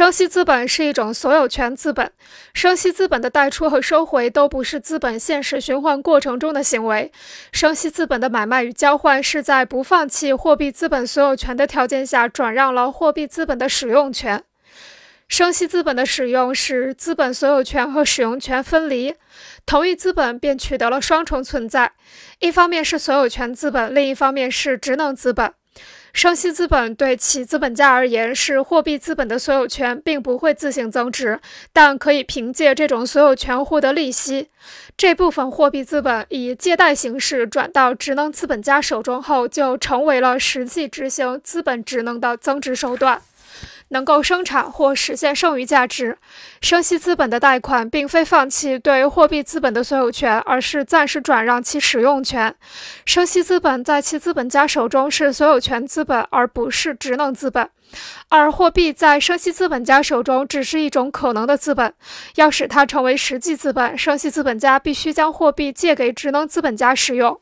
生息资本是一种所有权资本，生息资本的贷出和收回都不是资本现实循环过程中的行为。生息资本的买卖与交换是在不放弃货币资本所有权的条件下转让了货币资本的使用权。生息资本的使用使资本所有权和使用权分离，同一资本便取得了双重存在：一方面是所有权资本，另一方面是职能资本。生息资本对其资本家而言是货币资本的所有权，并不会自行增值，但可以凭借这种所有权获得利息。这部分货币资本以借贷形式转到职能资本家手中后，就成为了实际执行资本职能的增值手段。能够生产或实现剩余价值。生息资本的贷款并非放弃对货币资本的所有权，而是暂时转让其使用权。生息资本在其资本家手中是所有权资本，而不是职能资本；而货币在生息资本家手中只是一种可能的资本。要使它成为实际资本，生息资本家必须将货币借给职能资本家使用。